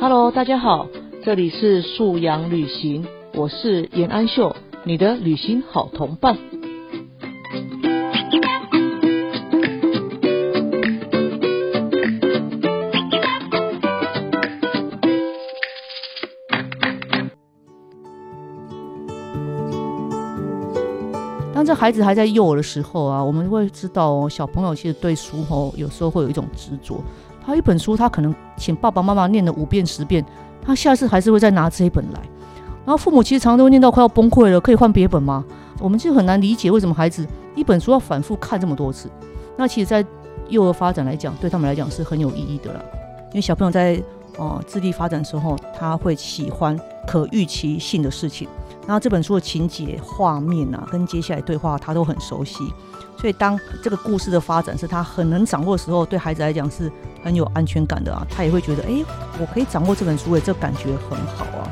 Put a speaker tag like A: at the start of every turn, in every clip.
A: Hello，大家好，这里是素养旅行，我是严安秀，你的旅行好同伴。当这孩子还在幼儿的时候啊，我们会知道哦，小朋友其实对书哦，有时候会有一种执着。他一本书，他可能请爸爸妈妈念了五遍十遍，他下次还是会再拿这一本来。然后父母其实常常都念到快要崩溃了，可以换别本吗？我们就很难理解为什么孩子一本书要反复看这么多次。那其实，在幼儿发展来讲，对他们来讲是很有意义的啦。因为小朋友在哦智力发展的时候，他会喜欢可预期性的事情。然后这本书的情节、画面啊，跟接下来对话，他都很熟悉。所以当这个故事的发展是他很能掌握的时候，对孩子来讲是很有安全感的啊。他也会觉得，哎，我可以掌握这本书，哎，这感觉很好啊。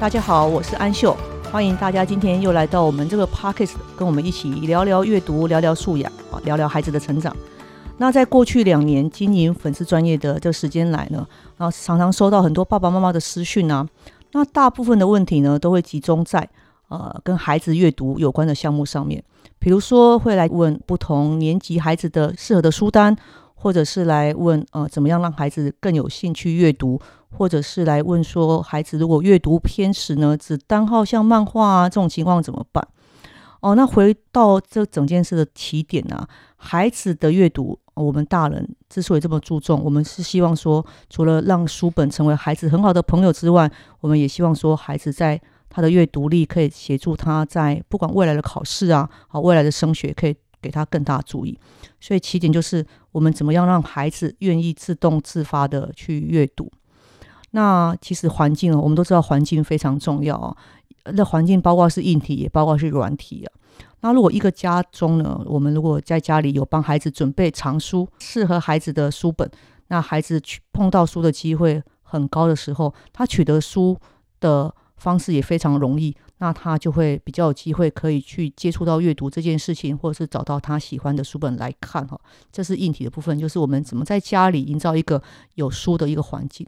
A: 大家好，我是安秀，欢迎大家今天又来到我们这个 Pockets，跟我们一起聊聊阅读，聊聊素养啊，聊聊孩子的成长。那在过去两年经营粉丝专业的这时间来呢，然后常常收到很多爸爸妈妈的私讯啊，那大部分的问题呢，都会集中在呃跟孩子阅读有关的项目上面，比如说会来问不同年级孩子的适合的书单，或者是来问呃怎么样让孩子更有兴趣阅读，或者是来问说孩子如果阅读偏食呢，只单号像漫画啊这种情况怎么办？哦，那回到这整件事的起点啊，孩子的阅读。我们大人之所以这么注重，我们是希望说，除了让书本成为孩子很好的朋友之外，我们也希望说，孩子在他的阅读力可以协助他在不管未来的考试啊，好未来的升学，可以给他更大注意。所以起点就是我们怎么样让孩子愿意自动自发的去阅读。那其实环境啊，我们都知道环境非常重要啊。那环境包括是硬体，也包括是软体啊。那如果一个家中呢，我们如果在家里有帮孩子准备藏书，适合孩子的书本，那孩子去碰到书的机会很高的时候，他取得书的方式也非常容易，那他就会比较有机会可以去接触到阅读这件事情，或者是找到他喜欢的书本来看哈。这是硬体的部分，就是我们怎么在家里营造一个有书的一个环境。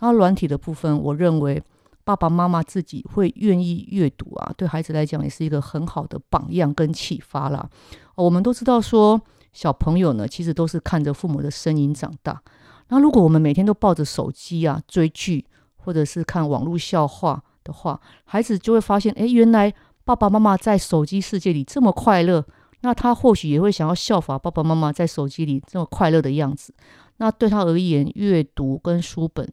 A: 那软体的部分，我认为。爸爸妈妈自己会愿意阅读啊，对孩子来讲也是一个很好的榜样跟启发啦。我们都知道说，小朋友呢其实都是看着父母的身影长大。那如果我们每天都抱着手机啊追剧，或者是看网络笑话的话，孩子就会发现，哎，原来爸爸妈妈在手机世界里这么快乐，那他或许也会想要效法爸爸妈妈在手机里这么快乐的样子。那对他而言，阅读跟书本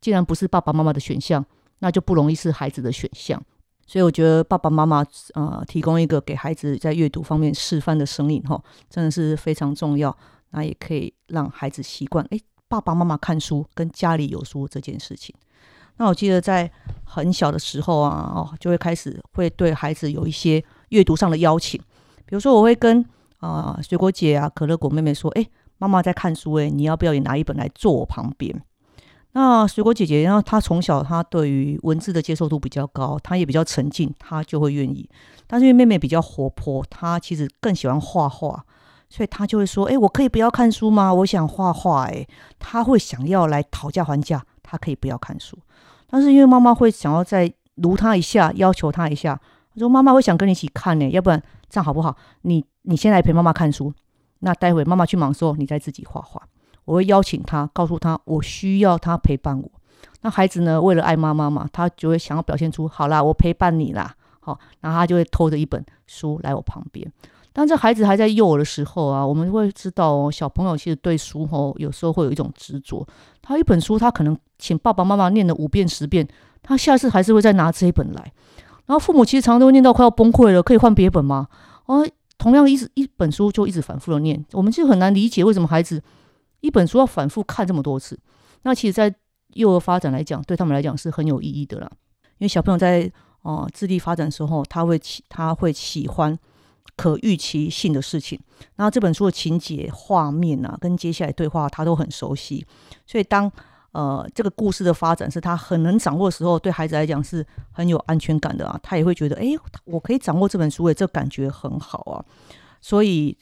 A: 既然不是爸爸妈妈的选项。那就不容易是孩子的选项，所以我觉得爸爸妈妈呃提供一个给孩子在阅读方面示范的声音哈，真的是非常重要。那也可以让孩子习惯，哎，爸爸妈妈看书跟家里有书这件事情。那我记得在很小的时候啊，哦，就会开始会对孩子有一些阅读上的邀请，比如说我会跟啊水果姐啊、可乐果妹妹说，哎，妈妈在看书，哎，你要不要也拿一本来坐我旁边？那水果姐姐，然后她从小她对于文字的接受度比较高，她也比较沉静，她就会愿意。但是因为妹妹比较活泼，她其实更喜欢画画，所以她就会说：“哎，我可以不要看书吗？我想画画。”哎，她会想要来讨价还价，他可以不要看书。但是因为妈妈会想要再撸他一下，要求他一下，他说：“妈妈会想跟你一起看呢，要不然这样好不好？你你先来陪妈妈看书，那待会妈妈去忙的时候，你再自己画画。”我会邀请他，告诉他我需要他陪伴我。那孩子呢，为了爱妈妈嘛，他就会想要表现出好啦，我陪伴你啦，好，然后他就会偷着一本书来我旁边。当这孩子还在幼儿的时候啊，我们会知道哦，小朋友其实对书哦，有时候会有一种执着。他一本书，他可能请爸爸妈妈念了五遍十遍，他下次还是会再拿这一本来。然后父母其实常常都念到快要崩溃了，可以换别本吗？哦，同样一直一本书就一直反复的念，我们就很难理解为什么孩子。一本书要反复看这么多次，那其实，在幼儿发展来讲，对他们来讲是很有意义的啦。因为小朋友在哦智力发展的时候，他会喜他会喜欢可预期性的事情。然后这本书的情节、画面啊，跟接下来对话，他都很熟悉。所以当呃，这个故事的发展是他很能掌握的时候，对孩子来讲是很有安全感的啊。他也会觉得，哎，我可以掌握这本书，诶，这感觉很好啊。所以，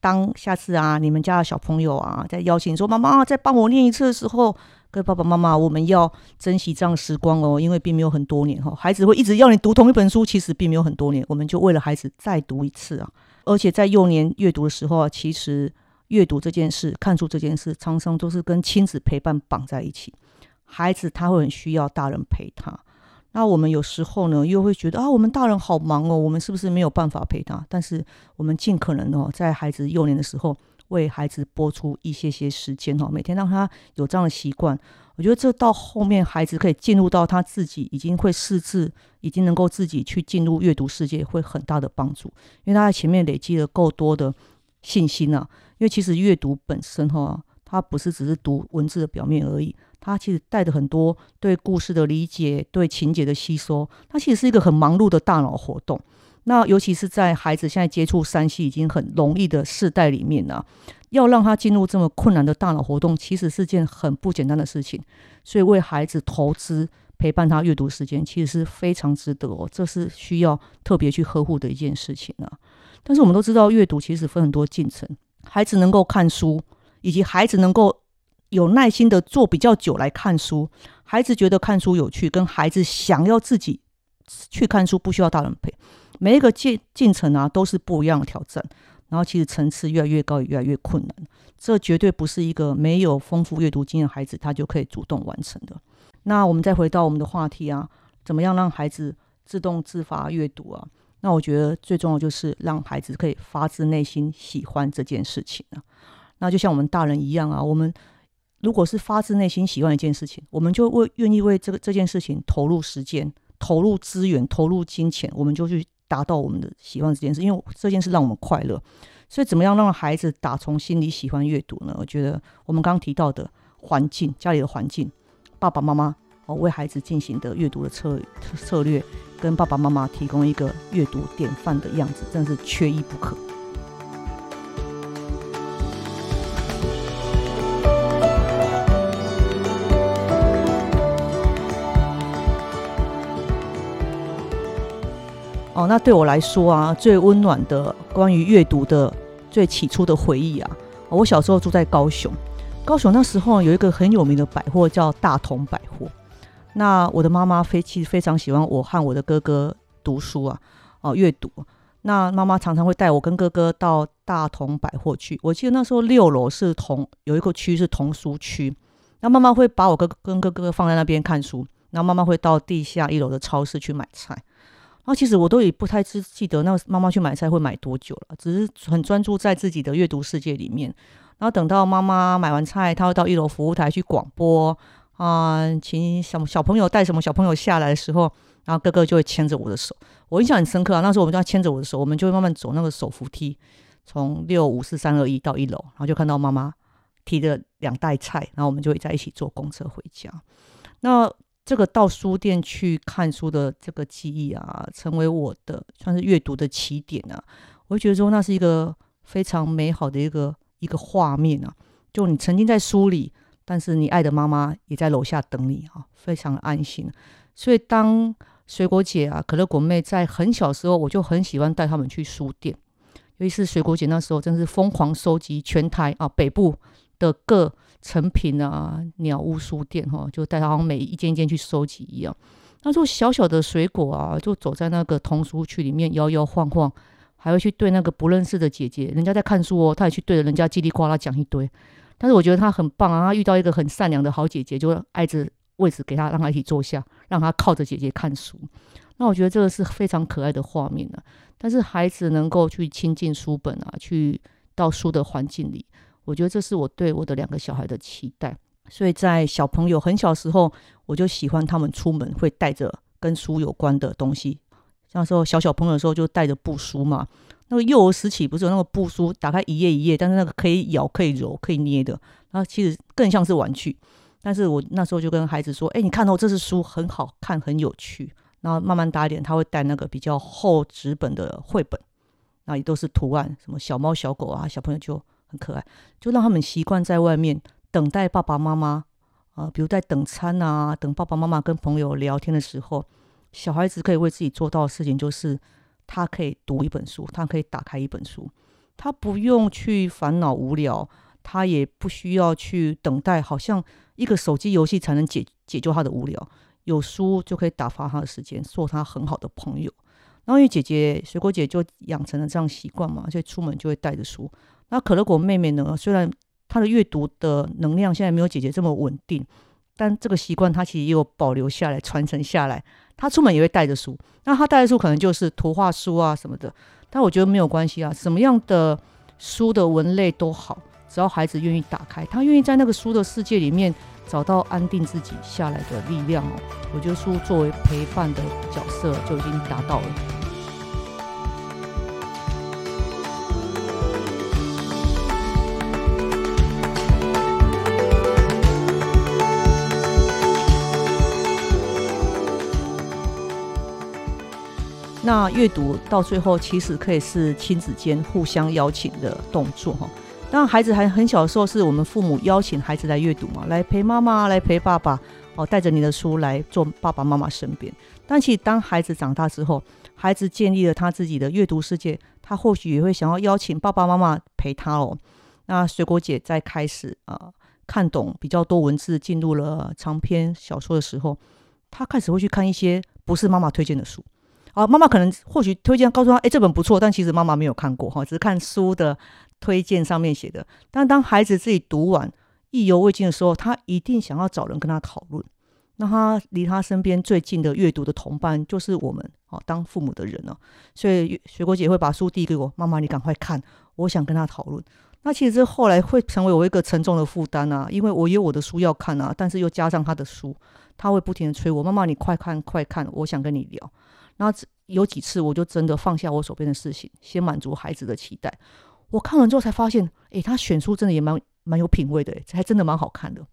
A: 当下次啊，你们家的小朋友啊，在邀请说妈妈再帮我念一次的时候，跟爸爸妈妈，我们要珍惜这样时光哦，因为并没有很多年哈，孩子会一直要你读同一本书，其实并没有很多年，我们就为了孩子再读一次啊。而且在幼年阅读的时候啊，其实。阅读这件事，看书这件事，常常都是跟亲子陪伴绑在一起。孩子他会很需要大人陪他，那我们有时候呢，又会觉得啊，我们大人好忙哦，我们是不是没有办法陪他？但是我们尽可能哦，在孩子幼年的时候，为孩子播出一些些时间哦，每天让他有这样的习惯。我觉得这到后面孩子可以进入到他自己已经会识字，已经能够自己去进入阅读世界，会很大的帮助，因为他在前面累积了够多的信心啊。因为其实阅读本身哈，它不是只是读文字的表面而已，它其实带着很多对故事的理解、对情节的吸收。它其实是一个很忙碌的大脑活动。那尤其是在孩子现在接触山西已经很容易的世代里面呢，要让他进入这么困难的大脑活动，其实是件很不简单的事情。所以为孩子投资陪伴他阅读时间，其实是非常值得哦，这是需要特别去呵护的一件事情啊。但是我们都知道，阅读其实分很多进程。孩子能够看书，以及孩子能够有耐心的做比较久来看书，孩子觉得看书有趣，跟孩子想要自己去看书不需要大人陪，每一个进进程啊都是不一样的挑战。然后其实层次越来越高，也越来越困难。这绝对不是一个没有丰富阅读经验的孩子他就可以主动完成的。那我们再回到我们的话题啊，怎么样让孩子自动自发阅读啊？那我觉得最重要就是让孩子可以发自内心喜欢这件事情啊。那就像我们大人一样啊，我们如果是发自内心喜欢一件事情，我们就为愿意为这个这件事情投入时间、投入资源、投入金钱，我们就去达到我们的喜欢这件事，因为这件事让我们快乐。所以，怎么样让孩子打从心里喜欢阅读呢？我觉得我们刚刚提到的环境，家里的环境，爸爸妈妈。哦，为孩子进行的阅读的策策略，跟爸爸妈妈提供一个阅读典范的样子，真的是缺一不可。哦，那对我来说啊，最温暖的关于阅读的最起初的回忆啊，我小时候住在高雄，高雄那时候有一个很有名的百货叫大同百货。那我的妈妈非其实非常喜欢我和我的哥哥读书啊，哦，阅读。那妈妈常常会带我跟哥哥到大同百货去。我记得那时候六楼是童，有一个区是童书区。那妈妈会把我哥跟哥哥放在那边看书，然后妈妈会到地下一楼的超市去买菜。那其实我都也不太记记得那妈妈去买菜会买多久了，只是很专注在自己的阅读世界里面。然后等到妈妈买完菜，她会到一楼服务台去广播。啊，请小小朋友带什么小朋友下来的时候，然后哥哥就会牵着我的手，我印象很深刻啊。那时候我们就要牵着我的手，我们就会慢慢走那个手扶梯，从六五四三二一到一楼，然后就看到妈妈提着两袋菜，然后我们就会在一起坐公车回家。那这个到书店去看书的这个记忆啊，成为我的算是阅读的起点啊。我会觉得说，那是一个非常美好的一个一个画面啊，就你曾经在书里。但是你爱的妈妈也在楼下等你啊，非常安心。所以当水果姐啊、可乐果妹在很小时候，我就很喜欢带他们去书店。尤其是水果姐那时候，真是疯狂收集全台啊北部的各成品啊、鸟屋书店哈，就带他好像每一间间去收集一样。那时候小小的水果啊，就走在那个童书区里面摇摇晃晃，还会去对那个不认识的姐姐，人家在看书哦，他也去对着人家叽里呱啦讲一堆。但是我觉得他很棒啊！他遇到一个很善良的好姐姐，就挨着位置给他，让他一起坐下，让他靠着姐姐看书。那我觉得这个是非常可爱的画面呢。但是孩子能够去亲近书本啊，去到书的环境里，我觉得这是我对我的两个小孩的期待。所以在小朋友很小时候，我就喜欢他们出门会带着跟书有关的东西。像时候小小朋友的时候，就带着布书嘛。那个幼儿时期不是有那个布书，打开一页一页，但是那个可以咬、可以揉、可以捏的，然后其实更像是玩具。但是我那时候就跟孩子说：“哎，你看到这是书，很好看，很有趣。”然后慢慢大一点，他会带那个比较厚纸本的绘本，那也都是图案，什么小猫、小狗啊，小朋友就很可爱，就让他们习惯在外面等待爸爸妈妈呃，比如在等餐啊，等爸爸妈妈跟朋友聊天的时候，小孩子可以为自己做到的事情就是，他可以读一本书，他可以打开一本书，他不用去烦恼无聊，他也不需要去等待，好像一个手机游戏才能解解救他的无聊，有书就可以打发他的时间，做他很好的朋友。然后因为姐姐水果姐就养成了这样习惯嘛，所以出门就会带着书。那可乐果妹妹呢？虽然她的阅读的能量现在没有姐姐这么稳定，但这个习惯她其实也有保留下来、传承下来。她出门也会带着书，那她带的书可能就是图画书啊什么的。但我觉得没有关系啊，什么样的书的文类都好，只要孩子愿意打开，他愿意在那个书的世界里面找到安定自己下来的力量哦。我觉得书作为陪伴的角色就已经达到了。那阅读到最后，其实可以是亲子间互相邀请的动作哈。当，孩子还很小的时候，是我们父母邀请孩子来阅读嘛，来陪妈妈，来陪爸爸，哦，带着你的书来做爸爸妈妈身边。但其实当孩子长大之后，孩子建立了他自己的阅读世界，他或许也会想要邀请爸爸妈妈陪他哦。那水果姐在开始啊看懂比较多文字，进入了长篇小说的时候，他开始会去看一些不是妈妈推荐的书。啊，妈妈可能或许推荐告诉他，哎，这本不错，但其实妈妈没有看过哈，只是看书的推荐上面写的。但当孩子自己读完意犹未尽的时候，他一定想要找人跟他讨论。那他离他身边最近的阅读的同伴就是我们哦，当父母的人呢。所以雪果姐会把书递给我，妈妈你赶快看，我想跟他讨论。那其实这后来会成为我一个沉重的负担啊，因为我有我的书要看啊，但是又加上他的书，他会不停的催我，妈妈你快看快看，我想跟你聊。那有几次，我就真的放下我手边的事情，先满足孩子的期待。我看完之后才发现，诶，他选书真的也蛮蛮有品味的，诶，还真的蛮好看的。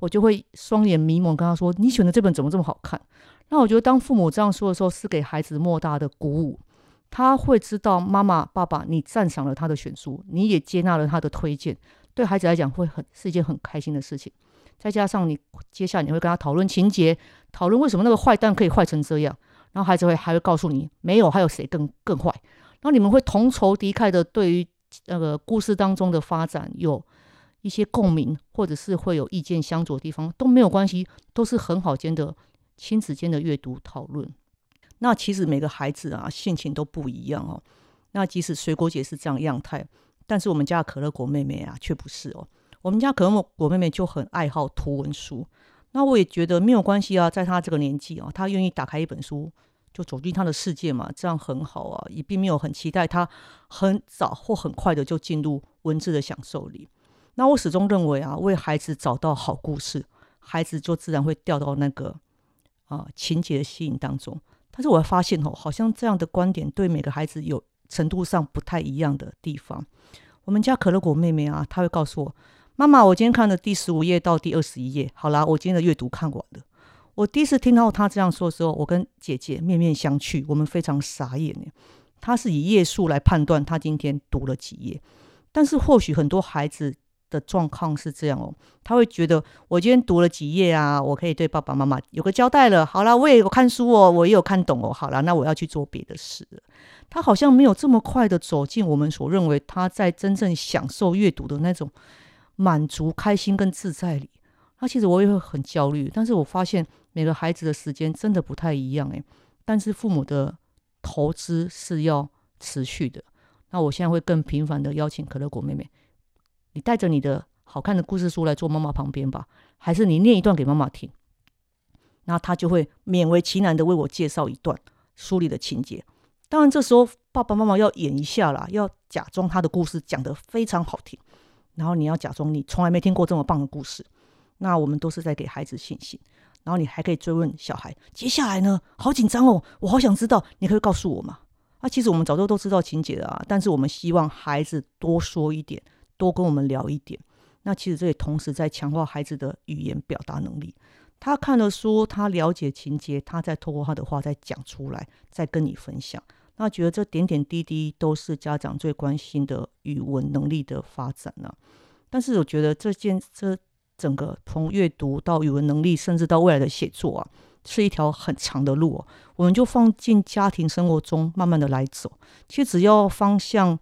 A: 我就会双眼迷蒙跟他说：“你选的这本怎么这么好看？”那我觉得当父母这样说的时候，是给孩子莫大的鼓舞。他会知道妈妈、爸爸，你赞赏了他的选书，你也接纳了他的推荐，对孩子来讲会很是一件很开心的事情。再加上你接下来你会跟他讨论情节，讨论为什么那个坏蛋可以坏成这样。然后孩子会还会告诉你，没有，还有谁更更坏？然后你们会同仇敌忾的，对于那个故事当中的发展有一些共鸣，或者是会有意见相左的地方都没有关系，都是很好间的亲子间的阅读讨论。那其实每个孩子啊性情都不一样哦。那即使水果姐是这样样态，但是我们家的可乐果妹妹啊却不是哦。我们家可乐果妹妹就很爱好图文书。那我也觉得没有关系啊，在他这个年纪啊，他愿意打开一本书就走进他的世界嘛，这样很好啊，也并没有很期待他很早或很快的就进入文字的享受里。那我始终认为啊，为孩子找到好故事，孩子就自然会掉到那个啊情节的吸引当中。但是我发现哦，好像这样的观点对每个孩子有程度上不太一样的地方。我们家可乐果妹妹啊，她会告诉我。妈妈，我今天看了第十五页到第二十一页。好啦，我今天的阅读看完了。我第一次听到他这样说的时候，我跟姐姐面面相觑，我们非常傻眼呢。他是以页数来判断他今天读了几页，但是或许很多孩子的状况是这样哦，他会觉得我今天读了几页啊，我可以对爸爸妈妈有个交代了。好了，我也有看书哦，我也有看懂哦。好了，那我要去做别的事了。他好像没有这么快的走进我们所认为他在真正享受阅读的那种。满足、开心跟自在里，那其实我也会很焦虑。但是我发现每个孩子的时间真的不太一样诶，但是父母的投资是要持续的。那我现在会更频繁的邀请可乐果妹妹，你带着你的好看的故事书来坐妈妈旁边吧，还是你念一段给妈妈听，那她就会勉为其难的为我介绍一段书里的情节。当然这时候爸爸妈妈要演一下啦，要假装他的故事讲得非常好听。然后你要假装你从来没听过这么棒的故事，那我们都是在给孩子信心。然后你还可以追问小孩，接下来呢？好紧张哦，我好想知道，你可以告诉我吗？啊，其实我们早就都知道情节了啊，但是我们希望孩子多说一点，多跟我们聊一点。那其实这也同时在强化孩子的语言表达能力。他看了书，他了解情节，他再透过他的话再讲出来，再跟你分享。那觉得这点点滴滴都是家长最关心的语文能力的发展呢？但是我觉得这件这整个从阅读到语文能力，甚至到未来的写作啊，是一条很长的路哦。我们就放进家庭生活中，慢慢的来走。其实只要方向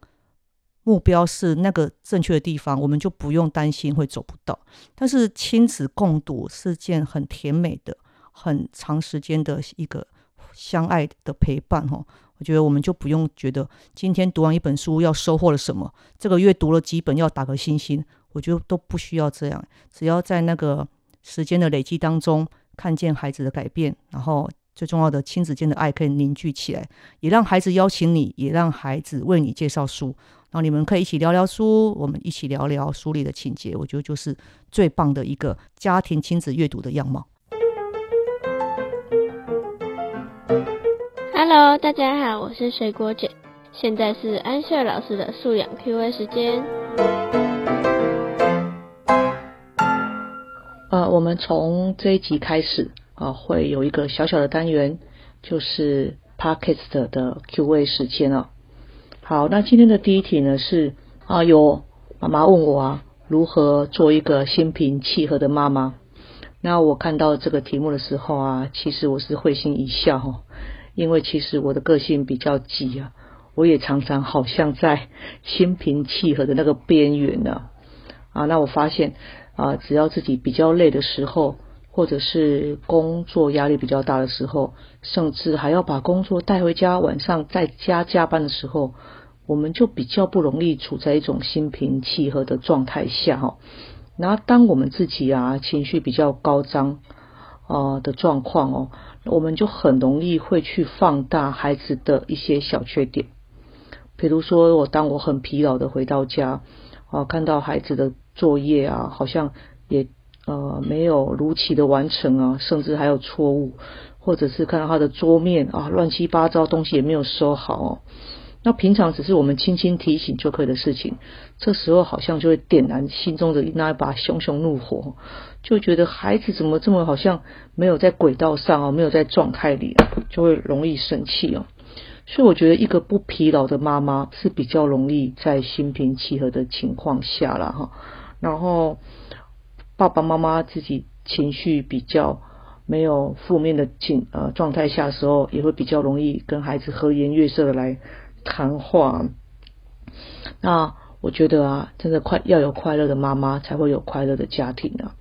A: 目标是那个正确的地方，我们就不用担心会走不到。但是亲子共读是件很甜美的、很长时间的一个相爱的陪伴哦。我觉得我们就不用觉得今天读完一本书要收获了什么，这个月读了几本要打个星星，我觉得都不需要这样。只要在那个时间的累积当中，看见孩子的改变，然后最重要的亲子间的爱可以凝聚起来，也让孩子邀请你，也让孩子为你介绍书，然后你们可以一起聊聊书，我们一起聊聊书里的情节，我觉得就是最棒的一个家庭亲子阅读的样貌。
B: Hello，大家好，我是水果姐，现在是安秀老师的素养 Q&A 时间。
C: 呃，我们从这一集开始啊，会有一个小小的单元，就是 Podcast 的 Q&A 时间哦。好，那今天的第一题呢是啊，有妈妈问我啊，如何做一个心平气和的妈妈？那我看到这个题目的时候啊，其实我是会心一笑哈。因为其实我的个性比较急啊，我也常常好像在心平气和的那个边缘呢。啊，那我发现啊，只要自己比较累的时候，或者是工作压力比较大的时候，甚至还要把工作带回家，晚上在家加班的时候，我们就比较不容易处在一种心平气和的状态下哈。然后，当我们自己啊情绪比较高涨啊的状况哦。我们就很容易会去放大孩子的一些小缺点，比如说我当我很疲劳的回到家，啊，看到孩子的作业啊，好像也呃没有如期的完成啊，甚至还有错误，或者是看到他的桌面啊乱七八糟，东西也没有收好。那平常只是我们轻轻提醒就可以的事情，这时候好像就会点燃心中的那一把熊熊怒火，就觉得孩子怎么这么好像没有在轨道上哦，没有在状态里，就会容易生气哦。所以我觉得一个不疲劳的妈妈是比较容易在心平气和的情况下了哈。然后爸爸妈妈自己情绪比较没有负面的情呃状态下的时候，也会比较容易跟孩子和颜悦色的来。谈话，那我觉得啊，真的快要有快乐的妈妈，才会有快乐的家庭啊。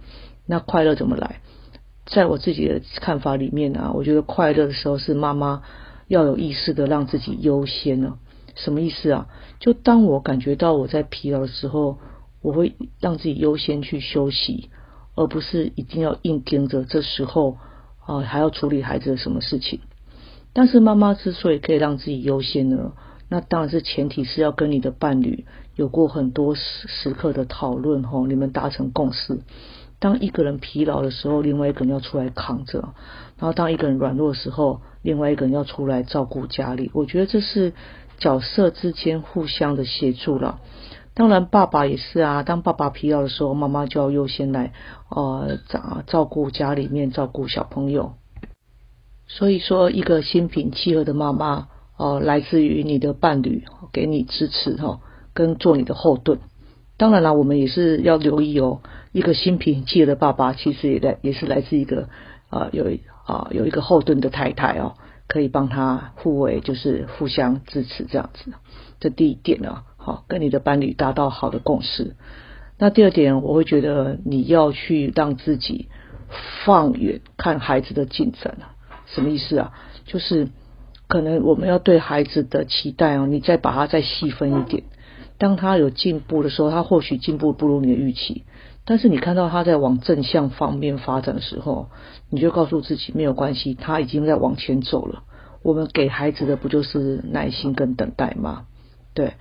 C: 那快乐怎么来？在我自己的看法里面啊，我觉得快乐的时候是妈妈要有意识的让自己优先呢。什么意思啊？就当我感觉到我在疲劳的时候，我会让自己优先去休息，而不是一定要硬盯着这时候啊还要处理孩子的什么事情。但是妈妈之所以可以让自己优先呢？那当然是前提是要跟你的伴侣有过很多时时刻的讨论吼，你们达成共识。当一个人疲劳的时候，另外一个人要出来扛着；然后当一个人软弱的时候，另外一个人要出来照顾家里。我觉得这是角色之间互相的协助了。当然，爸爸也是啊。当爸爸疲劳的时候，妈妈就要优先来呃照照顾家里面，照顾小朋友。所以说，一个心平气和的妈妈。哦，来自于你的伴侣给你支持哈，跟做你的后盾。当然了，我们也是要留意哦。一个心平气和的爸爸，其实也来也是来自一个啊有啊有一个后盾的太太哦，可以帮他互为就是互相支持这样子。这第一点呢，好跟你的伴侣达到好的共识。那第二点，我会觉得你要去让自己放远看孩子的进展啊。什么意思啊？就是。可能我们要对孩子的期待哦，你再把它再细分一点。当他有进步的时候，他或许进步不如你的预期，但是你看到他在往正向方面发展的时候，你就告诉自己没有关系，他已经在往前走了。我们给孩子的不就是耐心跟等待吗？对，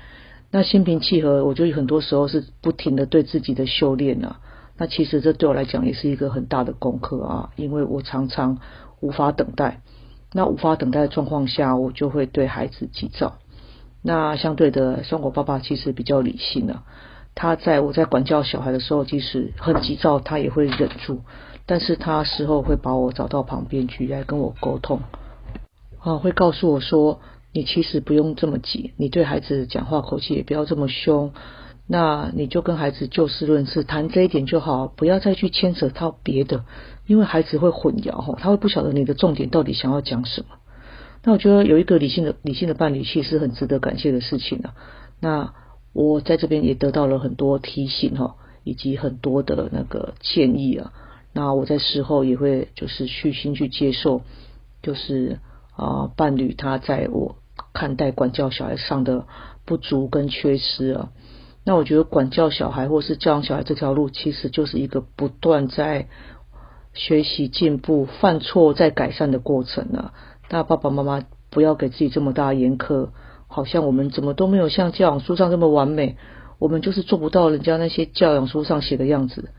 C: 那心平气和，我觉得很多时候是不停的对自己的修炼啊。那其实这对我来讲也是一个很大的功课啊，因为我常常无法等待。那无法等待的状况下，我就会对孩子急躁。那相对的，生活爸爸其实比较理性了。他在我在管教小孩的时候，即使很急躁，他也会忍住。但是他事后会把我找到旁边去，来跟我沟通。啊，会告诉我说：“你其实不用这么急，你对孩子讲话口气也不要这么凶。那你就跟孩子就事论事，谈这一点就好，不要再去牵扯到别的，因为孩子会混淆哈，他会不晓得你的重点到底想要讲什么。那我觉得有一个理性的理性的伴侣，其实很值得感谢的事情啊。那我在这边也得到了很多提醒哈，以及很多的那个建议啊。那我在事后也会就是虚心去接受，就是啊伴侣他在我看待管教小孩上的不足跟缺失啊。那我觉得管教小孩或是教养小孩这条路，其实就是一个不断在学习进步、犯错再改善的过程啊。那爸爸妈妈不要给自己这么大严苛，好像我们怎么都没有像教养书上这么完美，我们就是做不到人家那些教养书上写的样子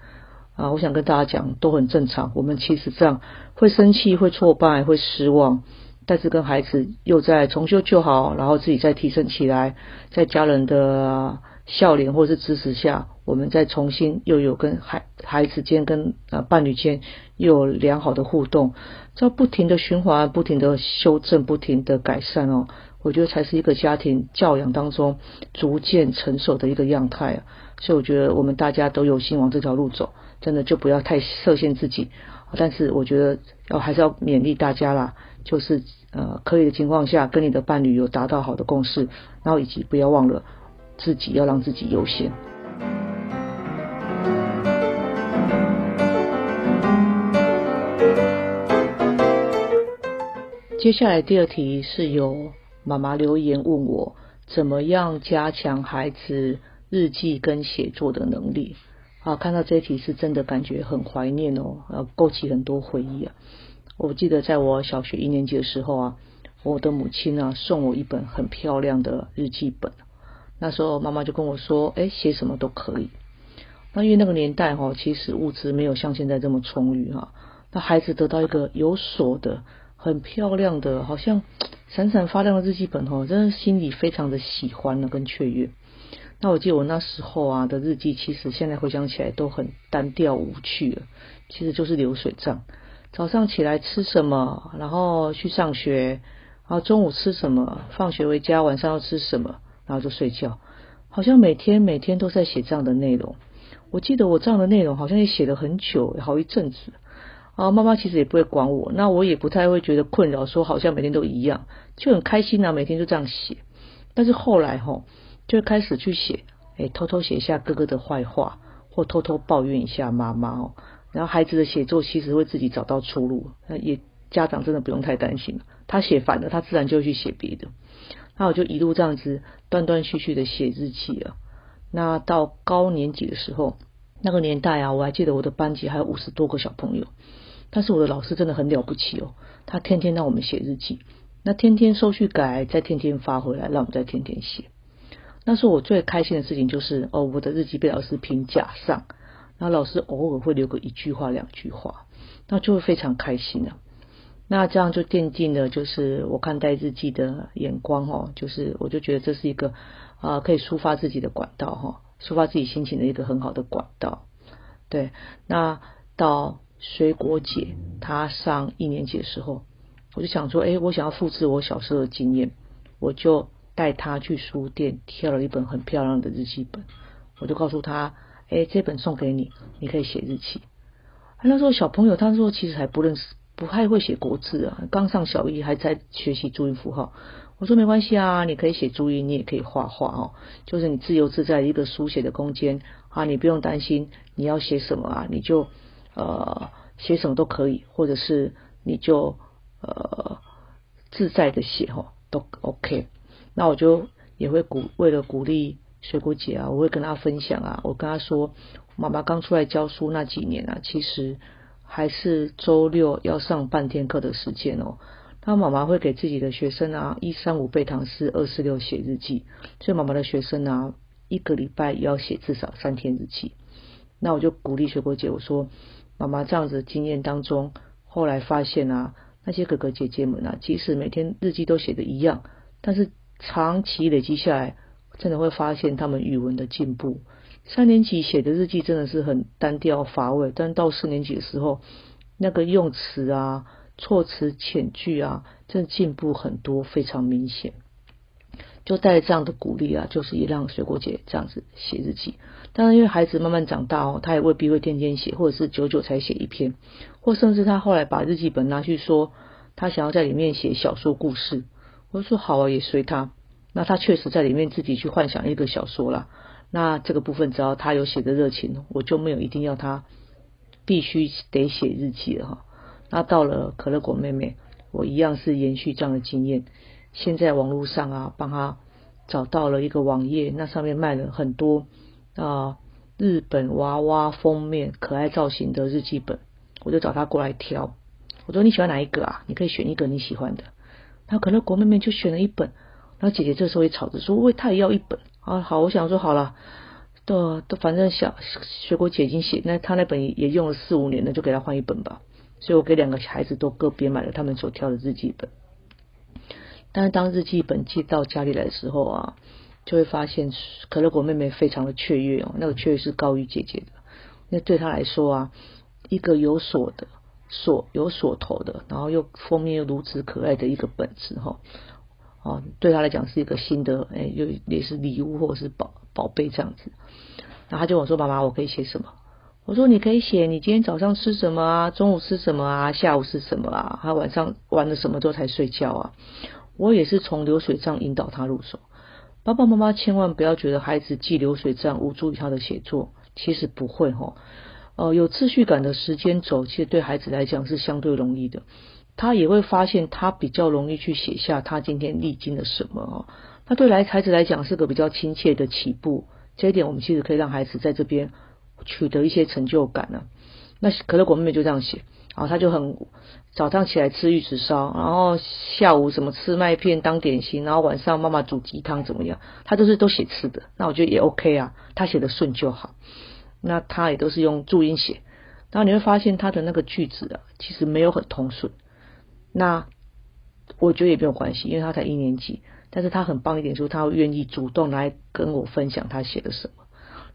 C: 啊。我想跟大家讲，都很正常。我们其实这样会生气、会挫败、会失望，但是跟孩子又在重修旧好，然后自己再提升起来，在家人的。笑脸或是支持下，我们再重新又有跟孩孩子间跟呃伴侣间又有良好的互动，要不停的循环，不停的修正，不停的改善哦，我觉得才是一个家庭教养当中逐渐成熟的一个样态啊。所以我觉得我们大家都有心往这条路走，真的就不要太设限自己。但是我觉得要还是要勉励大家啦，就是呃可以的情况下，跟你的伴侣有达到好的共识，然后以及不要忘了。自己要让自己优先。接下来第二题是由妈妈留言问我，怎么样加强孩子日记跟写作的能力？啊，看到这一题是真的感觉很怀念哦，呃，勾起很多回忆啊。我记得在我小学一年级的时候啊，我的母亲啊送我一本很漂亮的日记本。那时候妈妈就跟我说：“哎，写什么都可以。”那因为那个年代哈，其实物资没有像现在这么充裕哈。那孩子得到一个有锁的、很漂亮的、好像闪闪发亮的日记本哈，真的心里非常的喜欢呢，跟雀跃。那我记得我那时候啊的日记，其实现在回想起来都很单调无趣了，其实就是流水账。早上起来吃什么，然后去上学，然后中午吃什么，放学回家晚上要吃什么。然后就睡觉，好像每天每天都在写这样的内容。我记得我这样的内容好像也写了很久，好一阵子。啊，妈妈其实也不会管我，那我也不太会觉得困扰，说好像每天都一样，就很开心啊，每天就这样写。但是后来哈，就开始去写，哎，偷偷写下哥哥的坏话，或偷偷抱怨一下妈妈哦。然后孩子的写作其实会自己找到出路，那也家长真的不用太担心他写反了，他自然就会去写别的。那我就一路这样子断断续续的写日记了。那到高年级的时候，那个年代啊，我还记得我的班级还有五十多个小朋友。但是我的老师真的很了不起哦，他天天让我们写日记，那天天收去改，再天天发回来，让我们再天天写。那时候我最开心的事情就是，哦，我的日记被老师评价上，那老师偶尔会留个一句话、两句话，那就会非常开心啊。那这样就奠定了，就是我看待日记的眼光哦，就是我就觉得这是一个啊可以抒发自己的管道哈，抒发自己心情的一个很好的管道。对，那到水果姐她上一年级的时候，我就想说，哎，我想要复制我小时候的经验，我就带她去书店挑了一本很漂亮的日记本，我就告诉她，哎，这本送给你，你可以写日记。那时候小朋友，他说其实还不认识。不太会写国字啊，刚上小一还在学习注音符号。我说没关系啊，你可以写注音，你也可以画画哦，就是你自由自在一个书写的空间啊，你不用担心你要写什么啊，你就呃写什么都可以，或者是你就呃自在的写哦，都 OK。那我就也会鼓为了鼓励水果姐啊，我会跟她分享啊，我跟她说，妈妈刚出来教书那几年啊，其实。还是周六要上半天课的时间哦。他妈妈会给自己的学生啊，一三五背唐诗，二四六写日记。所以妈妈的学生啊，一个礼拜要写至少三天日记。那我就鼓励学果姐，我说妈妈这样子经验当中，后来发现啊，那些哥哥姐姐们啊，即使每天日记都写的一样，但是长期累积下来，真的会发现他们语文的进步。三年级写的日记真的是很单调乏味，但到四年级的时候，那个用词啊、措辞、遣句啊，真的进步很多，非常明显。就带着这样的鼓励啊，就是也让水果姐这样子写日记。当然，因为孩子慢慢长大哦，他也未必会天天写，或者是久久才写一篇，或甚至他后来把日记本拿去说，他想要在里面写小说故事。我说好啊，也随他。那他确实在里面自己去幻想一个小说了。那这个部分只要他有写的热情，我就没有一定要他必须得写日记了哈。那到了可乐果妹妹，我一样是延续这样的经验。现在网络上啊，帮他找到了一个网页，那上面卖了很多啊日本娃娃封面可爱造型的日记本，我就找他过来挑。我说你喜欢哪一个啊？你可以选一个你喜欢的。然后可乐果妹妹就选了一本，然后姐姐这时候也吵着说，喂，她也要一本啊。好，我想说好了，都都反正小水果姐已经写，那她那本也用了四五年了，就给她换一本吧。所以我给两个孩子都个别买了他们所挑的日记本。但是当日记本寄到家里来的时候啊，就会发现可乐果妹妹非常的雀跃哦，那个雀跃是高于姐姐的。那对她来说啊，一个有锁的锁有锁头的，然后又封面又如此可爱的一个本子哈，哦，哦对他来讲是一个新的哎，又也是礼物或者是宝宝贝这样子。然后他就我说妈妈，我可以写什么？我说你可以写你今天早上吃什么啊，中午吃什么啊，下午吃什么啊，还晚上玩了什么之后才睡觉啊？我也是从流水账引导他入手。爸爸妈妈千万不要觉得孩子记流水账无助于他的写作，其实不会哈。呃，有秩序感的时间轴，其实对孩子来讲是相对容易的。他也会发现他比较容易去写下他今天历经了什么哦。那对来孩子来讲是个比较亲切的起步。这一点我们其实可以让孩子在这边取得一些成就感呢。那可乐果妹妹就这样写。然后他就很早上起来吃玉子烧，然后下午什么吃麦片当点心，然后晚上妈妈煮鸡汤怎么样？他都是都写吃的，那我觉得也 OK 啊，他写的顺就好。那他也都是用注音写，然后你会发现他的那个句子啊，其实没有很通顺。那我觉得也没有关系，因为他才一年级，但是他很棒一点，就是他会愿意主动来跟我分享他写的什么。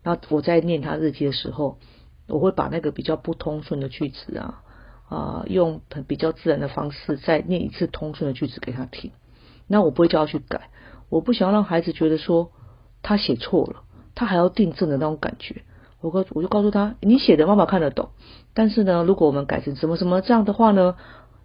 C: 然后我在念他日记的时候，我会把那个比较不通顺的句子啊。啊，用比较自然的方式再念一次通顺的句子给他听。那我不会叫他去改，我不想要让孩子觉得说他写错了，他还要订正的那种感觉。我告我就告诉他，你写的妈妈看得懂，但是呢，如果我们改成什么什么这样的话呢，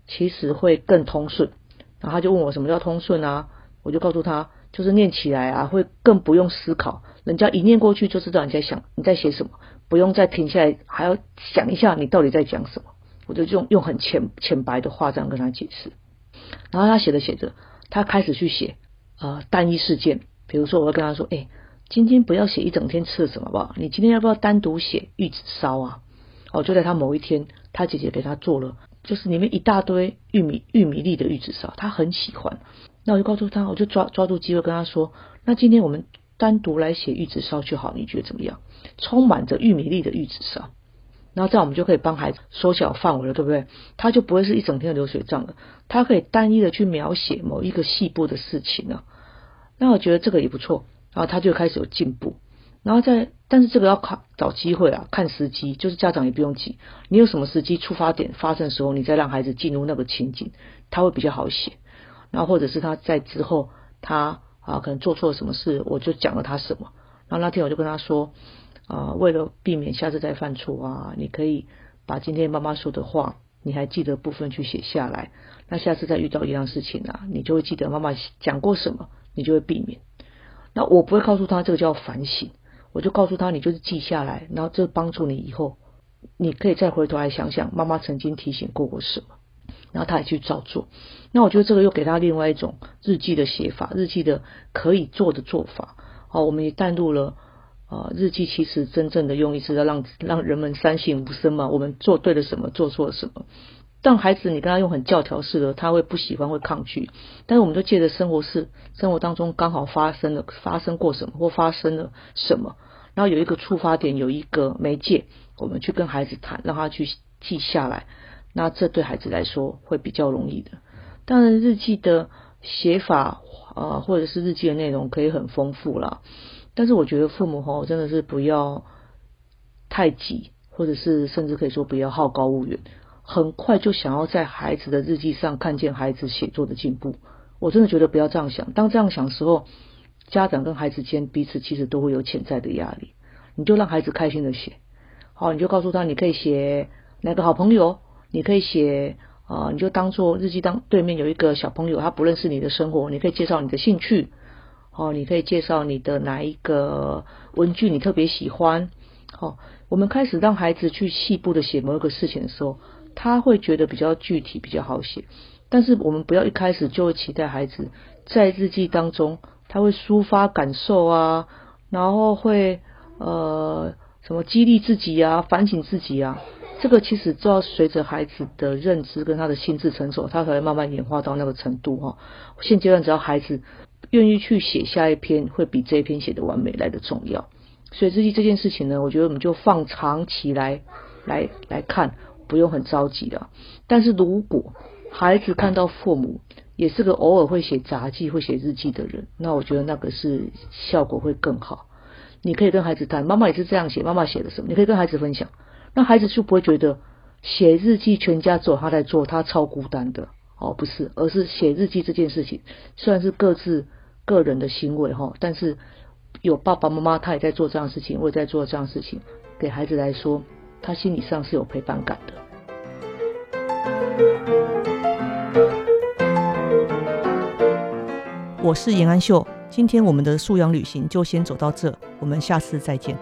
C: 其实会更通顺。然后他就问我什么叫通顺啊？我就告诉他，就是念起来啊，会更不用思考，人家一念过去就知道你在想你在写什么，不用再停下来还要想一下你到底在讲什么。我就用用很浅浅白的话这样跟他解释，然后他写着写着，他开始去写呃单一事件，比如说我会跟他说，哎，今天不要写一整天吃了什么吧，你今天要不要单独写玉子烧啊？哦，就在他某一天，他姐姐给他做了，就是里面一大堆玉米玉米粒的玉子烧，他很喜欢。那我就告诉他，我就抓抓住机会跟他说，那今天我们单独来写玉子烧就好，你觉得怎么样？充满着玉米粒的玉子烧。然后这样我们就可以帮孩子缩小范围了，对不对？他就不会是一整天的流水账了，他可以单一的去描写某一个细部的事情了。那我觉得这个也不错，然后他就开始有进步。然后再，但是这个要看找机会啊，看时机，就是家长也不用急，你有什么时机出发点发生的时候，你再让孩子进入那个情景，他会比较好写。然后或者是他在之后，他啊可能做错了什么事，我就讲了他什么。然后那天我就跟他说。啊，为了避免下次再犯错啊，你可以把今天妈妈说的话，你还记得部分去写下来。那下次再遇到一样事情啊，你就会记得妈妈讲过什么，你就会避免。那我不会告诉他这个叫反省，我就告诉他你就是记下来，然后这帮助你以后，你可以再回头来想想妈妈曾经提醒过我什么，然后他也去照做。那我觉得这个又给他另外一种日记的写法，日记的可以做的做法。好，我们也带入了。呃，日记其实真正的用意是要让让人们三省吾身嘛。我们做对了什么，做错了什么。但孩子，你跟他用很教条式的，他会不喜欢，会抗拒。但是我们就借着生活事，生活当中刚好发生了，发生过什么或发生了什么，然后有一个触发点，有一个媒介，我们去跟孩子谈，让他去记下来。那这对孩子来说会比较容易的。当然，日记的写法啊，或者是日记的内容可以很丰富啦。但是我觉得父母吼真的是不要太急，或者是甚至可以说不要好高骛远，很快就想要在孩子的日记上看见孩子写作的进步，我真的觉得不要这样想。当这样想的时候，家长跟孩子间彼此其实都会有潜在的压力。你就让孩子开心的写，好，你就告诉他，你可以写哪个好朋友，你可以写啊，你就当做日记当对面有一个小朋友，他不认识你的生活，你可以介绍你的兴趣，好，你可以介绍你的哪一个文具你特别喜欢，好，我们开始让孩子去细部的写某一个事情的时候，他会觉得比较具体，比较好写。但是我们不要一开始就会期待孩子在日记当中他会抒发感受啊，然后会。呃，什么激励自己啊，反省自己啊，这个其实都要随着孩子的认知跟他的心智成熟，他才会慢慢演化到那个程度哈。现阶段只要孩子愿意去写下一篇，会比这一篇写的完美来的重要。所以日记这件事情呢，我觉得我们就放长期来来来看，不用很着急的。但是如果孩子看到父母也是个偶尔会写杂记、会写日记的人，那我觉得那个是效果会更好。你可以跟孩子谈，妈妈也是这样写，妈妈写的什么，你可以跟孩子分享，那孩子就不会觉得写日记全家走他在做，他超孤单的哦，不是，而是写日记这件事情虽然是各自个人的行为哈，但是有爸爸妈妈他也在做这样事情，我也在做这样事情，给孩子来说，他心理上是有陪伴感的。
A: 我是严安秀。今天我们的素养旅行就先走到这，我们下次再见。